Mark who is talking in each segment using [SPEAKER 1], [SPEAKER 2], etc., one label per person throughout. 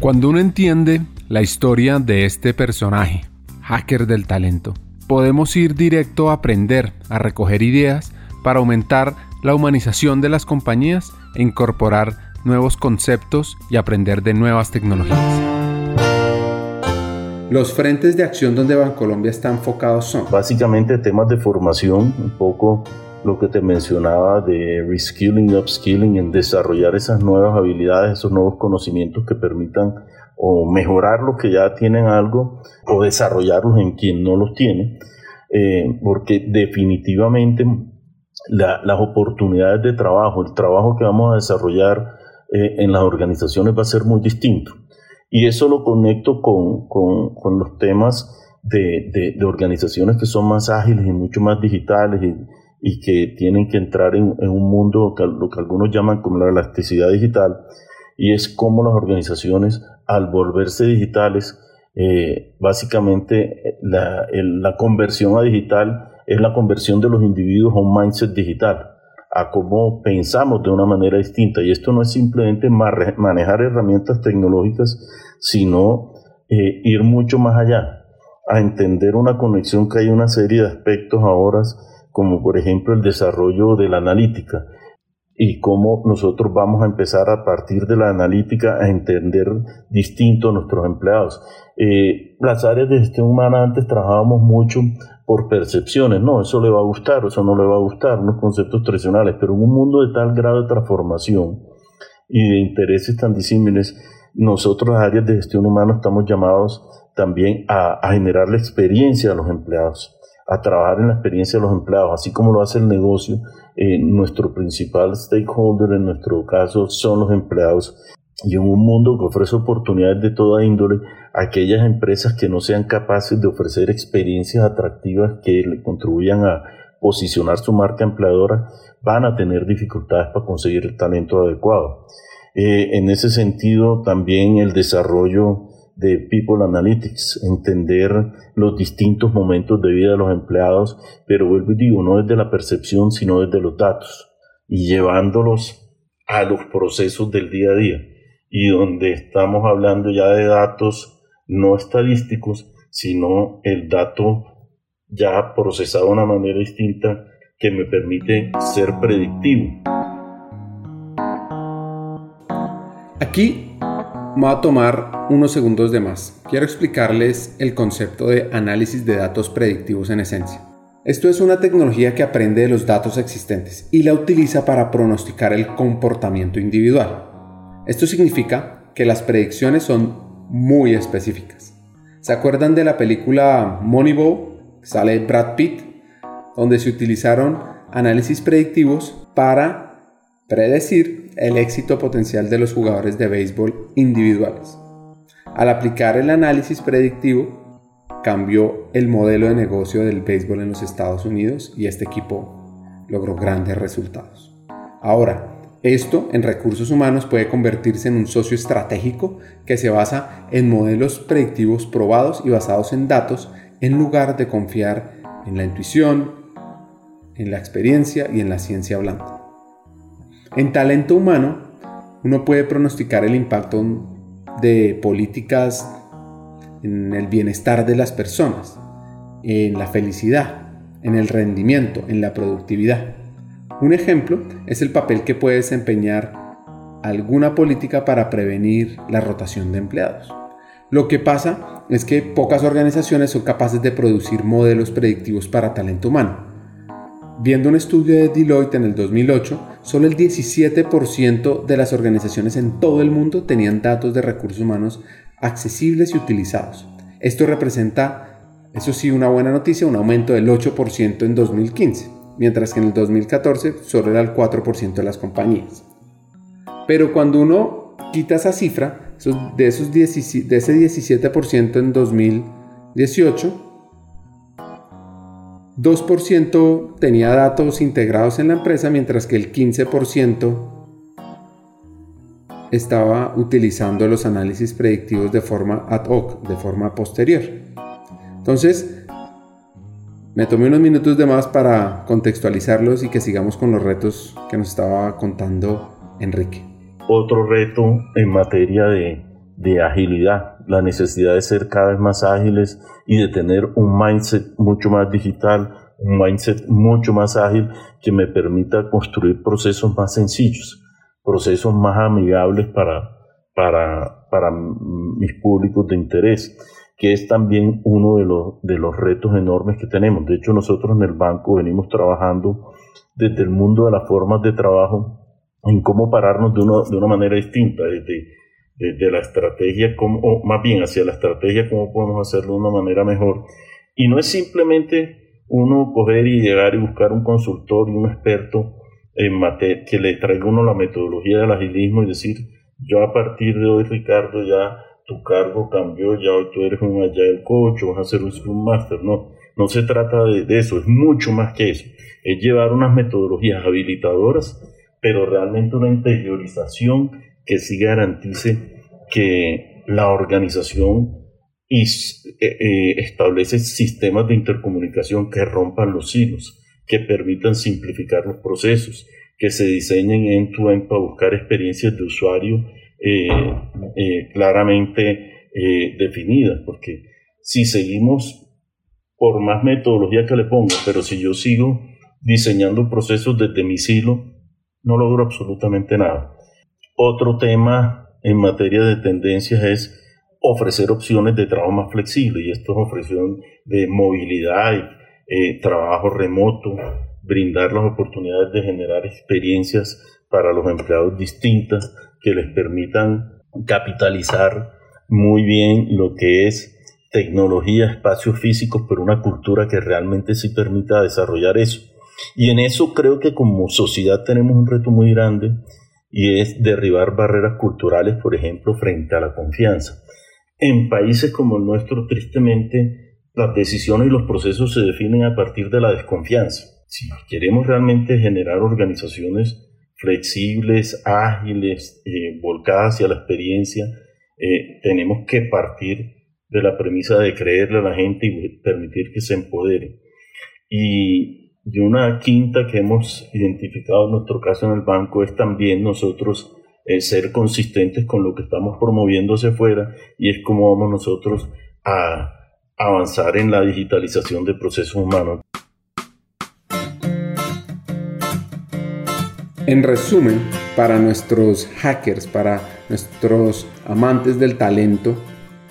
[SPEAKER 1] Cuando uno entiende la historia de este personaje, hacker del talento, podemos ir directo a aprender, a recoger ideas para aumentar la humanización de las compañías e incorporar nuevos conceptos y aprender de nuevas tecnologías. Los frentes de acción donde Bancolombia está enfocado son
[SPEAKER 2] básicamente temas de formación, un poco lo que te mencionaba de reskilling, upskilling, en desarrollar esas nuevas habilidades, esos nuevos conocimientos que permitan o mejorar los que ya tienen algo o desarrollarlos en quien no los tiene, eh, porque definitivamente las oportunidades de trabajo, el trabajo que vamos a desarrollar eh, en las organizaciones va a ser muy distinto. Y eso lo conecto con, con, con los temas de, de, organizaciones que son más ágiles y mucho más digitales y que tienen que entrar en, en un mundo, lo que algunos llaman como la elasticidad digital, y es cómo las organizaciones, al volverse digitales, eh, básicamente la, la conversión a digital es la conversión de los individuos a un mindset digital, a cómo pensamos de una manera distinta. Y esto no es simplemente manejar herramientas tecnológicas, sino eh, ir mucho más allá, a entender una conexión que hay una serie de aspectos ahora, como por ejemplo el desarrollo de la analítica y cómo nosotros vamos a empezar a partir de la analítica a entender distinto a nuestros empleados. Eh, las áreas de gestión humana antes trabajábamos mucho por percepciones, no, eso le va a gustar, eso no le va a gustar, unos conceptos tradicionales, pero en un mundo de tal grado de transformación y de intereses tan disímiles, nosotros las áreas de gestión humana estamos llamados también a, a generar la experiencia de los empleados a trabajar en la experiencia de los empleados, así como lo hace el negocio. Eh, nuestro principal stakeholder en nuestro caso son los empleados. Y en un mundo que ofrece oportunidades de toda índole, aquellas empresas que no sean capaces de ofrecer experiencias atractivas que le contribuyan a posicionar su marca empleadora, van a tener dificultades para conseguir el talento adecuado. Eh, en ese sentido, también el desarrollo de People Analytics, entender los distintos momentos de vida de los empleados, pero vuelvo y digo, no desde la percepción, sino desde los datos y llevándolos a los procesos del día a día. Y donde estamos hablando ya de datos no estadísticos, sino el dato ya procesado de una manera distinta que me permite ser predictivo.
[SPEAKER 1] Aquí Voy a tomar unos segundos de más. Quiero explicarles el concepto de análisis de datos predictivos en esencia. Esto es una tecnología que aprende de los datos existentes y la utiliza para pronosticar el comportamiento individual. Esto significa que las predicciones son muy específicas. ¿Se acuerdan de la película Moneyball? Sale Brad Pitt, donde se utilizaron análisis predictivos para predecir el éxito potencial de los jugadores de béisbol individuales. Al aplicar el análisis predictivo, cambió el modelo de negocio del béisbol en los Estados Unidos y este equipo logró grandes resultados. Ahora, esto en recursos humanos puede convertirse en un socio estratégico que se basa en modelos predictivos probados y basados en datos en lugar de confiar en la intuición, en la experiencia y en la ciencia hablando. En talento humano, uno puede pronosticar el impacto de políticas en el bienestar de las personas, en la felicidad, en el rendimiento, en la productividad. Un ejemplo es el papel que puede desempeñar alguna política para prevenir la rotación de empleados. Lo que pasa es que pocas organizaciones son capaces de producir modelos predictivos para talento humano. Viendo un estudio de Deloitte en el 2008, solo el 17% de las organizaciones en todo el mundo tenían datos de recursos humanos accesibles y utilizados. Esto representa, eso sí, una buena noticia, un aumento del 8% en 2015, mientras que en el 2014 solo era el 4% de las compañías. Pero cuando uno quita esa cifra, de, esos de ese 17% en 2018, 2% tenía datos integrados en la empresa, mientras que el 15% estaba utilizando los análisis predictivos de forma ad hoc, de forma posterior. Entonces, me tomé unos minutos de más para contextualizarlos y que sigamos con los retos que nos estaba contando Enrique.
[SPEAKER 2] Otro reto en materia de de agilidad, la necesidad de ser cada vez más ágiles y de tener un mindset mucho más digital, un mindset mucho más ágil que me permita construir procesos más sencillos, procesos más amigables para, para, para mis públicos de interés, que es también uno de los, de los retos enormes que tenemos. De hecho, nosotros en el banco venimos trabajando desde el mundo de las formas de trabajo en cómo pararnos de, de una manera distinta, desde, desde la estrategia, cómo, o más bien hacia la estrategia, cómo podemos hacerlo de una manera mejor. Y no es simplemente uno coger y llegar y buscar un consultor y un experto en materia, que le traiga uno la metodología del agilismo y decir, yo a partir de hoy, Ricardo, ya tu cargo cambió, ya hoy tú eres un Agile Coach vas a ser un Scrum Master. No, no se trata de, de eso, es mucho más que eso. Es llevar unas metodologías habilitadoras pero realmente una interiorización que sí garantice que la organización eh, eh, establece sistemas de intercomunicación que rompan los hilos, que permitan simplificar los procesos, que se diseñen en to end para buscar experiencias de usuario eh, claramente definidas, porque si seguimos por más metodología que le ponga, pero si yo sigo diseñando procesos desde mi silo, no logro absolutamente nada. Otro tema en materia de tendencias es ofrecer opciones de trabajo más flexible y esto es ofrecer de movilidad eh, trabajo remoto, brindar las oportunidades de generar experiencias para los empleados distintas que les permitan capitalizar muy bien lo que es tecnología, espacios físicos, pero una cultura que realmente sí permita desarrollar eso. Y en eso creo que como sociedad tenemos un reto muy grande y es derribar barreras culturales, por ejemplo, frente a la confianza. En países como el nuestro, tristemente, las decisiones y los procesos se definen a partir de la desconfianza. Si queremos realmente generar organizaciones flexibles, ágiles, eh, volcadas hacia la experiencia, eh, tenemos que partir de la premisa de creerle a la gente y permitir que se empodere. Y y una quinta que hemos identificado en nuestro caso en el banco es también nosotros eh, ser consistentes con lo que estamos promoviendo hacia afuera y es como vamos nosotros a avanzar en la digitalización de procesos humanos.
[SPEAKER 1] En resumen, para nuestros hackers, para nuestros amantes del talento,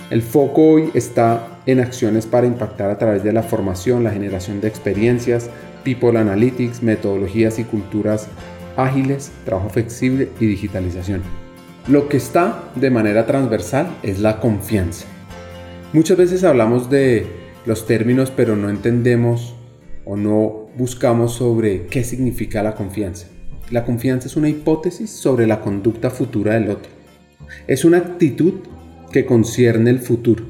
[SPEAKER 1] el foco hoy está en acciones para impactar a través de la formación, la generación de experiencias, People Analytics, metodologías y culturas ágiles, trabajo flexible y digitalización. Lo que está de manera transversal es la confianza. Muchas veces hablamos de los términos pero no entendemos o no buscamos sobre qué significa la confianza. La confianza es una hipótesis sobre la conducta futura del otro. Es una actitud que concierne el futuro,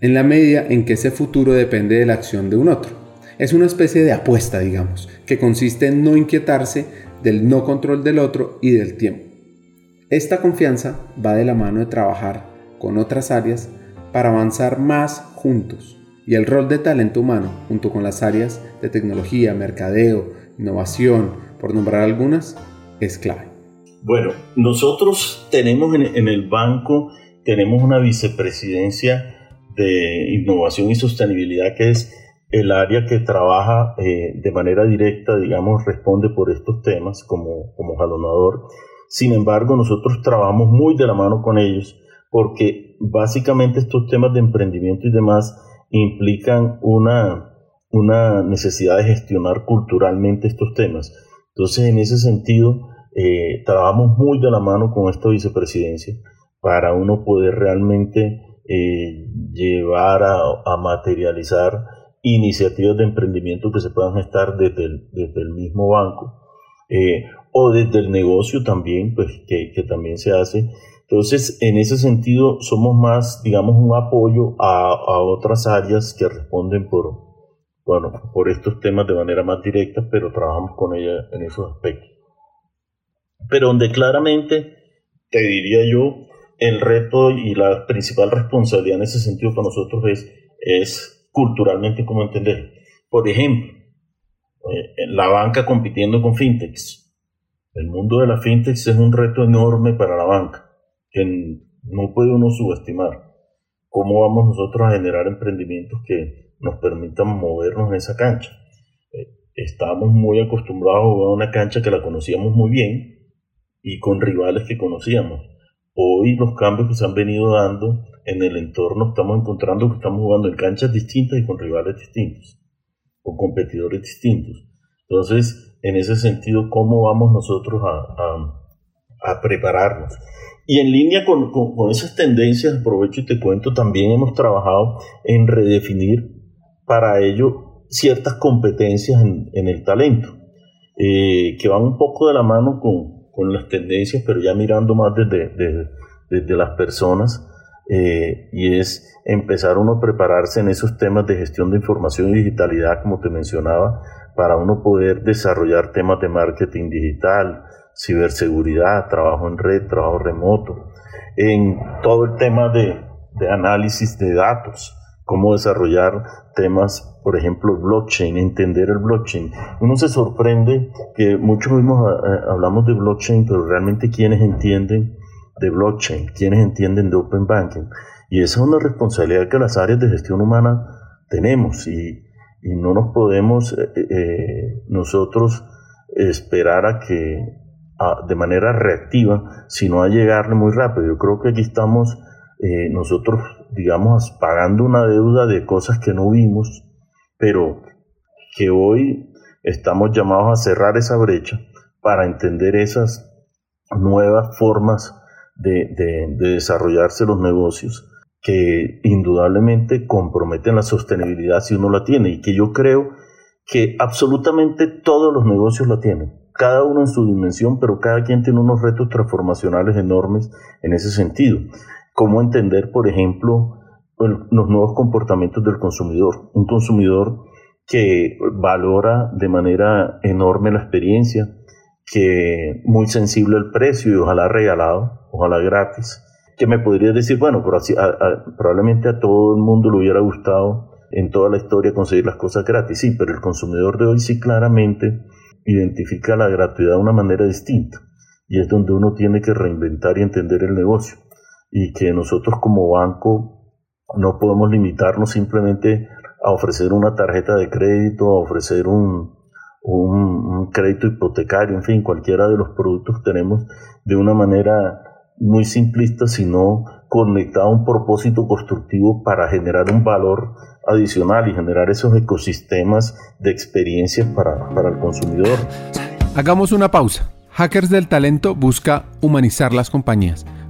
[SPEAKER 1] en la medida en que ese futuro depende de la acción de un otro. Es una especie de apuesta, digamos, que consiste en no inquietarse del no control del otro y del tiempo. Esta confianza va de la mano de trabajar con otras áreas para avanzar más juntos. Y el rol de talento humano, junto con las áreas de tecnología, mercadeo, innovación, por nombrar algunas, es clave.
[SPEAKER 2] Bueno, nosotros tenemos en, el banco, tenemos una vicepresidencia de innovación y sostenibilidad que es el área que trabaja eh, de manera directa, digamos, responde por estos temas como, como jalonador. Sin embargo, nosotros trabajamos muy de la mano con ellos porque básicamente estos temas de emprendimiento y demás implican una, una necesidad de gestionar culturalmente estos temas. Entonces, en ese sentido, eh, trabajamos muy de la mano con esta vicepresidencia para uno poder realmente eh, llevar a, a materializar iniciativas de emprendimiento que se puedan gestar desde el, desde el mismo banco eh, o desde el negocio también, pues que, que, también se hace. Entonces, en ese sentido, somos más, digamos, un apoyo a, a otras áreas que responden por, bueno, por estos temas de manera más directa, pero trabajamos con ellas en esos aspectos. Pero donde claramente, te diría yo, el reto y la principal responsabilidad en ese sentido para nosotros es, es culturalmente como entender. Por ejemplo, eh, la banca compitiendo con fintechs. El mundo de la fintechs es un reto enorme para la banca, que no puede uno subestimar cómo vamos nosotros a generar emprendimientos que nos permitan movernos en esa cancha. Eh, estamos muy acostumbrados a jugar una cancha que la conocíamos muy bien y con rivales que conocíamos. Hoy los cambios que se han venido dando en el entorno estamos encontrando que estamos jugando en canchas distintas y con rivales distintos, con competidores distintos. Entonces, en ese sentido, ¿cómo vamos nosotros a, a, prepararnos? Y en línea con, con, esas tendencias, aprovecho y te cuento, también hemos trabajado en redefinir para ello ciertas competencias en, en el talento, eh, que van un poco de la mano con, con, las tendencias, pero ya mirando más desde, desde, desde las personas eh, y es empezar uno a prepararse en esos temas de gestión de información y digitalidad, como te mencionaba, para uno poder desarrollar temas de marketing digital, ciberseguridad, trabajo en red, trabajo remoto, en todo el tema de, de análisis de datos, cómo desarrollar temas, por ejemplo, blockchain, entender el blockchain. Uno se sorprende que muchos mismos eh, hablamos de blockchain, pero realmente quienes entienden de blockchain, quienes entienden de open banking. Y esa es una responsabilidad que las áreas de gestión humana tenemos y, no nos podemos eh, eh, nosotros esperar a que de manera reactiva, sino a llegarle muy rápido. Yo creo que aquí estamos eh, nosotros, digamos, pagando una deuda de cosas que no vimos, pero que hoy estamos llamados a cerrar esa brecha para entender esas nuevas formas de, desarrollarse los negocios que indudablemente comprometen la sostenibilidad si uno la tiene y que yo creo que absolutamente todos los negocios la tienen, cada uno en su dimensión, pero cada quien tiene unos retos transformacionales enormes en ese sentido. ¿Cómo entender, por ejemplo, los nuevos comportamientos del consumidor? Un consumidor que valora de manera enorme la experiencia, que muy sensible al precio y ojalá regalado, ojalá gratis, que me podría decir, bueno, pero probablemente a todo el mundo le hubiera gustado en toda la historia conseguir las cosas gratis, sí, pero el consumidor de hoy sí claramente identifica la gratuidad de una manera distinta y es donde uno tiene que reinventar y entender el negocio y que nosotros como banco no podemos limitarnos simplemente a ofrecer una tarjeta de crédito, a ofrecer un, un, crédito hipotecario, en fin, cualquiera de los productos tenemos de una manera muy simplista, sino conectado a un propósito constructivo para generar un valor adicional y generar esos ecosistemas de experiencias para, para el consumidor.
[SPEAKER 1] Hagamos una pausa. Hackers del Talento busca humanizar las compañías,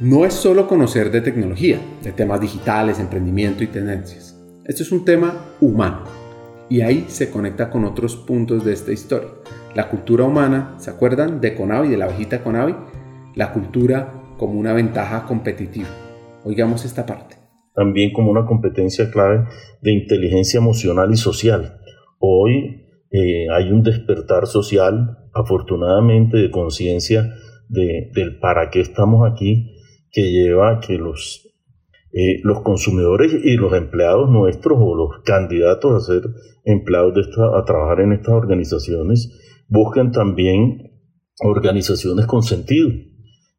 [SPEAKER 1] No es solo conocer de tecnología, de temas digitales, emprendimiento y tendencias esto es un tema humano y ahí se conecta con otros puntos de esta historia. La cultura humana, ¿se acuerdan de Conavi, de la abejita Conavi? La cultura como una ventaja competitiva. Oigamos esta parte.
[SPEAKER 2] También como una competencia clave de inteligencia emocional y social. Hoy eh, hay un despertar social, afortunadamente, de conciencia de, del para qué estamos aquí, que lleva a que los eh, los consumidores y los empleados nuestros o los candidatos a ser empleados de esta, a trabajar en estas organizaciones buscan también organizaciones con sentido.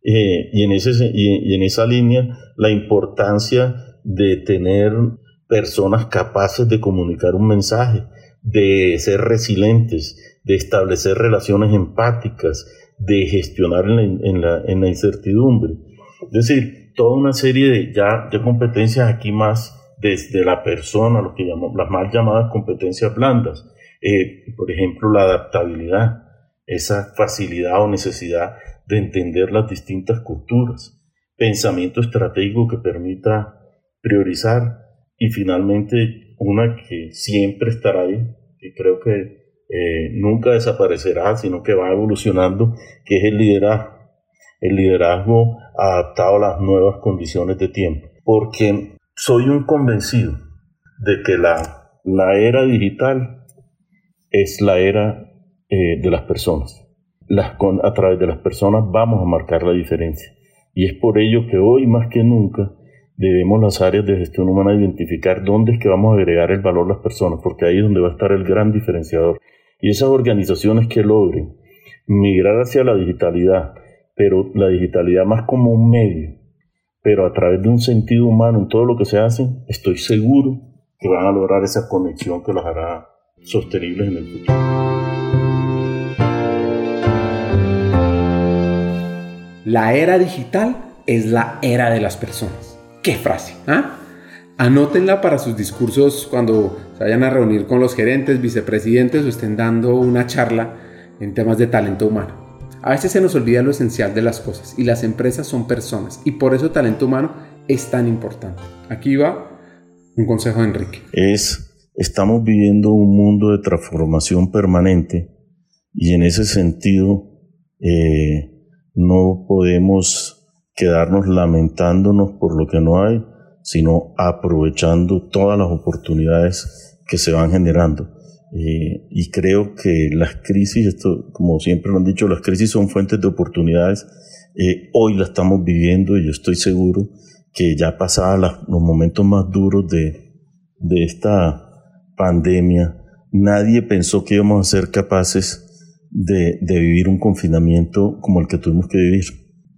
[SPEAKER 2] Eh, y, en ese, y, en esa línea la importancia de tener personas capaces de comunicar un mensaje, de ser resilientes, de establecer relaciones empáticas, de gestionar en la, en la incertidumbre. Es decir, toda una serie de ya, de competencias aquí más desde la persona, lo que llamamos las más llamadas competencias blandas. Eh, por ejemplo, la adaptabilidad, esa facilidad o necesidad de entender las distintas culturas, pensamiento estratégico que permita priorizar y finalmente una que siempre estará ahí, que creo que eh, nunca desaparecerá, sino que va evolucionando, que es el liderazgo el liderazgo adaptado a las nuevas condiciones de tiempo, porque soy un convencido de que la, la era digital es la era eh, de las personas. Las, a través de las personas vamos a marcar la diferencia. Y es por ello que hoy más que nunca debemos las áreas de gestión humana identificar dónde es que vamos a agregar el valor a las personas, porque ahí es donde va a estar el gran diferenciador. Y esas organizaciones que logren migrar hacia la digitalidad, pero la digitalidad más como un medio, pero a través de un sentido humano en todo lo que se hace, estoy seguro que van a lograr esa conexión que las hará sostenibles en el futuro.
[SPEAKER 1] La era digital es la era de las personas. ¡Qué frase! ¿ah? Anótenla para sus discursos cuando se vayan a reunir con los gerentes, vicepresidentes o estén dando una charla en temas de talento humano. A veces se nos olvida lo esencial de las cosas y las empresas son personas y por eso talento humano es tan importante. Aquí va un consejo de Enrique.
[SPEAKER 2] Es, estamos viviendo un mundo de transformación permanente y en ese sentido eh, no podemos quedarnos lamentándonos por lo que no hay, sino aprovechando todas las oportunidades que se van generando. Eh, y creo que las crisis, esto, como siempre lo han dicho, las crisis son fuentes de oportunidades. Eh, hoy la estamos viviendo y yo estoy seguro que ya pasados los momentos más duros de, de esta pandemia, nadie pensó que íbamos a ser capaces de, de, vivir un confinamiento como el que tuvimos que vivir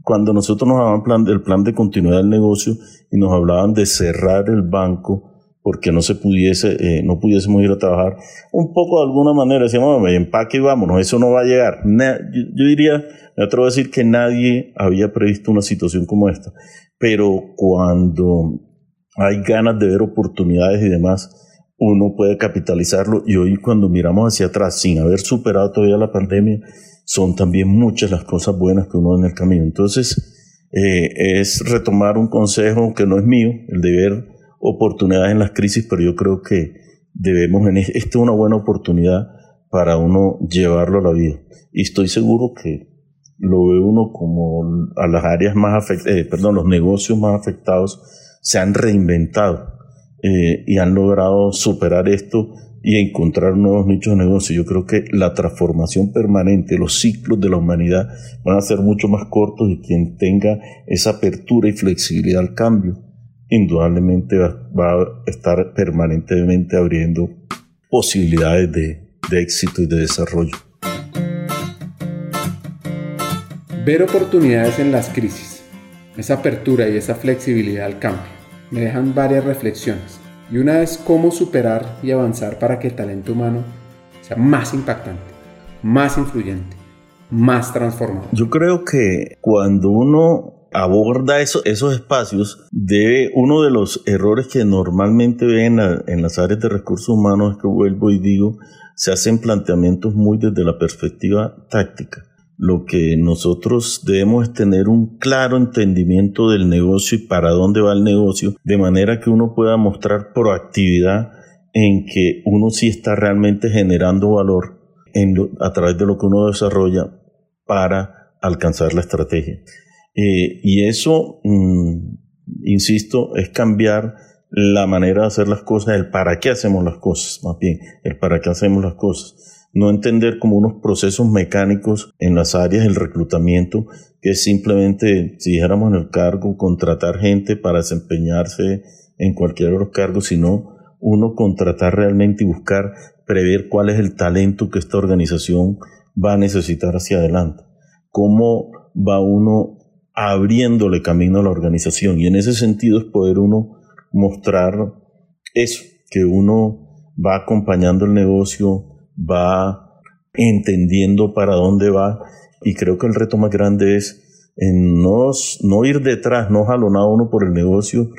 [SPEAKER 2] cuando nosotros nos hablaban plan, plan de continuidad del negocio y nos hablaban de cerrar el banco porque no se pudiese, eh, no pudiésemos ir a trabajar, un poco de alguna manera decíamos, empaque y vámonos, eso no va a llegar. yo, diría, me atrevo a decir que nadie había previsto una situación como esta, pero cuando hay ganas de ver oportunidades y demás, uno puede capitalizarlo y hoy cuando miramos hacia atrás sin haber superado todavía la pandemia, son también muchas las cosas buenas que uno ve en el camino. Entonces, eh, es retomar un consejo que no es mío, el de ver oportunidades en las crisis, pero yo creo que debemos, en esta es una buena oportunidad para uno llevarlo a la vida. Y estoy seguro que lo ve uno como a las áreas más afectadas, eh, perdón, los negocios más afectados se han reinventado eh, y han logrado superar esto y encontrar nuevos nichos de negocio. Yo creo que la transformación permanente, los ciclos de la humanidad van a ser mucho más cortos y quien tenga esa apertura y flexibilidad al cambio, indudablemente va, a estar permanentemente abriendo posibilidades de, de éxito y de desarrollo.
[SPEAKER 1] Ver oportunidades en las crisis, esa apertura y esa flexibilidad al cambio, me dejan varias reflexiones. Y una es cómo superar y avanzar para que el talento humano sea más impactante, más influyente, más transformado.
[SPEAKER 2] Yo creo que cuando uno aborda esos espacios, debe, uno de los errores que normalmente ven en las áreas de recursos humanos es que vuelvo y digo, se hacen planteamientos muy desde la perspectiva táctica lo que nosotros debemos es tener un claro entendimiento del negocio y para dónde va el negocio, de manera que uno pueda mostrar proactividad en que uno sí está realmente generando valor a través de lo que uno desarrolla para alcanzar la estrategia. Eh, y eso, mm, insisto, es cambiar la manera de hacer las cosas, el para qué hacemos las cosas, más bien, el para qué hacemos las cosas no entender como unos procesos mecánicos en las áreas del reclutamiento, que es simplemente, si dijéramos en el cargo, contratar gente para desempeñarse en cualquier de los cargos, sino uno contratar realmente y buscar prever cuál es el talento que esta organización va a necesitar hacia adelante. Cómo va uno abriéndole camino a la organización. Y en ese sentido es poder uno mostrar eso, que uno va acompañando el negocio, va entendiendo para dónde va y creo que el reto más grande es no, no ir detrás, no jalonado uno por el negocio,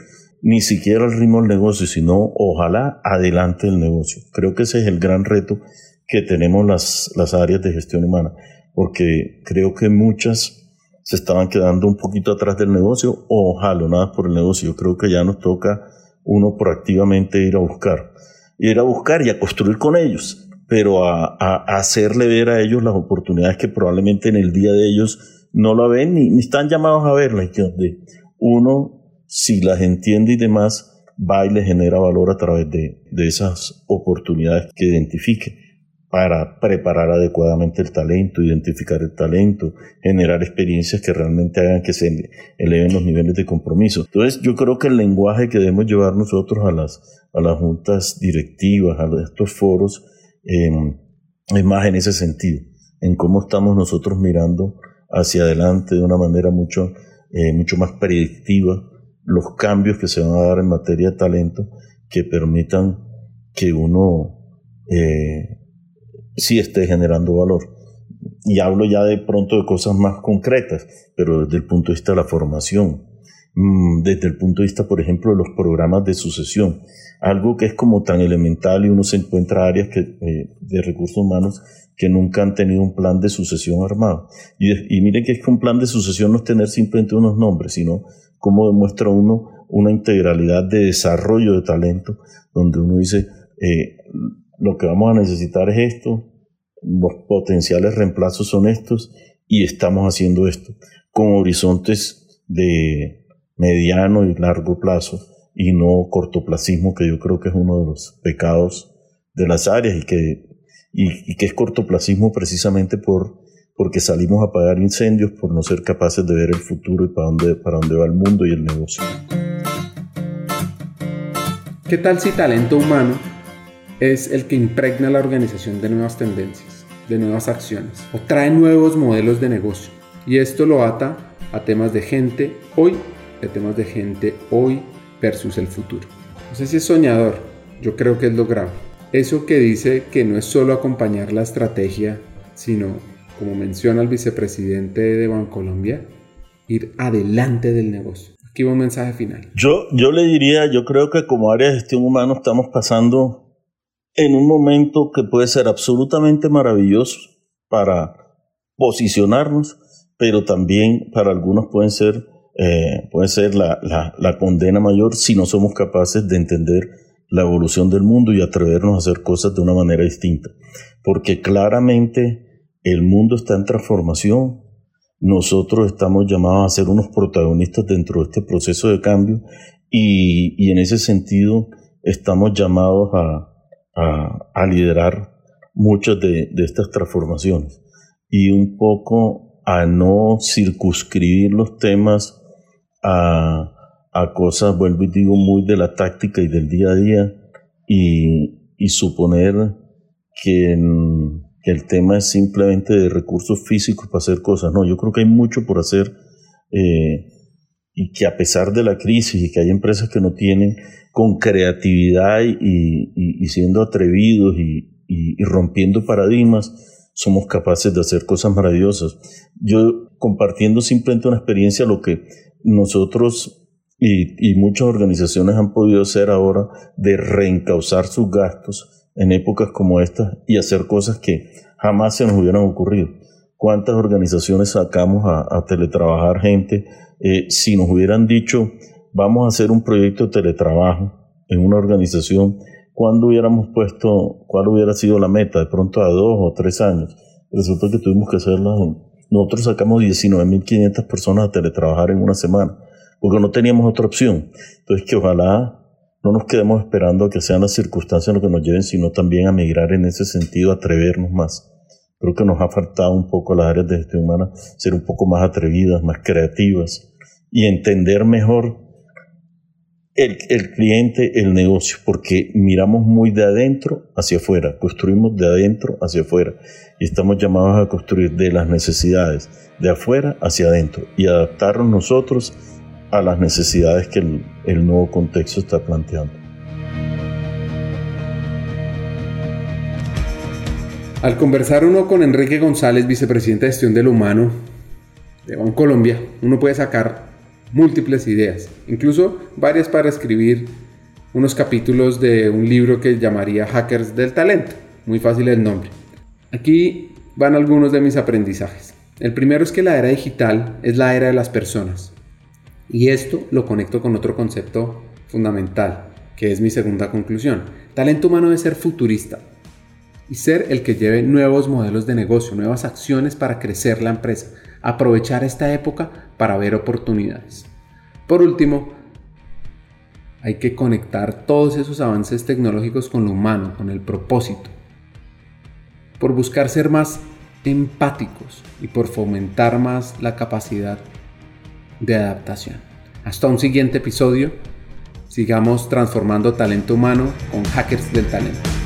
[SPEAKER 2] ni siquiera el ritmo del negocio, sino ojalá adelante el negocio. Creo que ese es el gran reto que tenemos las, las áreas de gestión humana, porque creo que muchas se estaban quedando un poquito atrás del negocio o jalonadas por el negocio. Creo que ya nos toca uno proactivamente ir a buscar, ir a buscar y a construir con ellos pero a, hacerle ver a ellos las oportunidades que probablemente en el día de ellos no la ven ni, están llamados a verla. Y donde uno, si las entiende y demás, va y le genera valor a través de, de esas oportunidades que identifique para preparar adecuadamente el talento, identificar el talento, generar experiencias que realmente hagan que se eleven los niveles de compromiso. Entonces yo creo que el lenguaje que debemos llevar nosotros a las, a las juntas directivas, a estos foros, em, es más en ese sentido, en cómo estamos nosotros mirando hacia adelante de una manera mucho, eh, mucho más predictiva los cambios que se van a dar en materia de talento que permitan que uno eh, sí esté generando valor. Y hablo ya de pronto de cosas más concretas, pero desde el punto de vista de la formación, mm, desde el punto de vista, por ejemplo, de los programas de sucesión, algo que es como tan elemental y uno se encuentra áreas que, eh, de recursos humanos que nunca han tenido un plan de sucesión armado. Y, miren que es que un plan de sucesión no es tener simplemente unos nombres, sino cómo demuestra uno una integralidad de desarrollo de talento, donde uno dice, eh, lo que vamos a necesitar es esto, los potenciales reemplazos son estos y estamos haciendo esto con horizontes de mediano y largo plazo y no cortoplacismo, que yo creo que es uno de los pecados de las áreas y que, y, que es cortoplacismo precisamente por, porque salimos a apagar incendios por no ser capaces de ver el futuro y para dónde, para dónde va el mundo y el negocio.
[SPEAKER 1] ¿Qué tal si talento humano es el que impregna la organización de nuevas tendencias, de nuevas acciones o trae nuevos modelos de negocio. Y esto lo ata a temas de gente hoy, a temas de gente hoy versus el futuro. No sé si es soñador, yo creo que es lo grave. Eso que dice que no es solo acompañar la estrategia, sino, como menciona el vicepresidente de Bancolombia, ir adelante del negocio. Aquí un mensaje final.
[SPEAKER 2] Yo, yo le diría, yo creo que como área de gestión humana estamos pasando en un momento que puede ser absolutamente maravilloso para posicionarnos, pero también para algunos pueden ser, eh, puede ser la, la, condena mayor si no somos capaces de entender la evolución del mundo y atrevernos a hacer cosas de una manera distinta. Porque claramente el mundo está en transformación, nosotros estamos llamados a ser unos protagonistas dentro de este proceso de cambio y, y en ese sentido estamos llamados a, a, liderar muchas de, estas transformaciones y un poco a no circunscribir los temas a, cosas, vuelvo y digo, muy de la táctica y del día a día y, suponer que, el tema es simplemente de recursos físicos para hacer cosas. No, yo creo que hay mucho por hacer eh, y que a pesar de la crisis y que hay empresas que no tienen con creatividad y, siendo atrevidos y, rompiendo paradigmas, somos capaces de hacer cosas maravillosas. Yo compartiendo simplemente una experiencia, lo que nosotros y, muchas organizaciones han podido hacer ahora de reencauzar sus gastos en épocas como estas y hacer cosas que jamás se nos hubieran ocurrido. ¿Cuántas organizaciones sacamos a, teletrabajar gente? Eh, si nos hubieran dicho, vamos a hacer un proyecto de teletrabajo en una organización, ¿cuándo hubiéramos puesto, cuál hubiera sido la meta? De pronto a dos o tres años. Resulta que tuvimos que hacerla. Nosotros sacamos 19.500 personas a teletrabajar en una semana, porque no teníamos otra opción. Entonces, que ojalá no nos quedemos esperando a que sean las circunstancias lo que nos lleven, sino también a migrar en ese sentido, atrevernos más. Creo que nos ha faltado un poco las áreas de gestión humana ser un poco más atrevidas, más creativas y entender mejor el, el, cliente, el negocio, porque miramos muy de adentro hacia afuera, construimos de adentro hacia afuera y estamos llamados a construir de las necesidades de afuera hacia adentro y adaptarnos nosotros a las necesidades que el, el nuevo contexto está planteando.
[SPEAKER 1] Al conversar uno con Enrique González, vicepresidente de gestión del humano de Colombia, uno puede sacar múltiples ideas, incluso varias para escribir unos capítulos de un libro que llamaría Hackers del Talento. Muy fácil el nombre. Aquí van algunos de mis aprendizajes. El primero es que la era digital es la era de las personas. Y esto lo conecto con otro concepto fundamental, que es mi segunda conclusión. Talento humano debe ser futurista y ser el que lleve nuevos modelos de negocio, nuevas acciones para crecer la empresa, aprovechar esta época para ver oportunidades. Por último, hay que conectar todos esos avances tecnológicos con lo humano, con el propósito, por buscar ser más empáticos y por fomentar más la capacidad de adaptación. Hasta un siguiente episodio. Sigamos transformando talento humano con hackers del talento.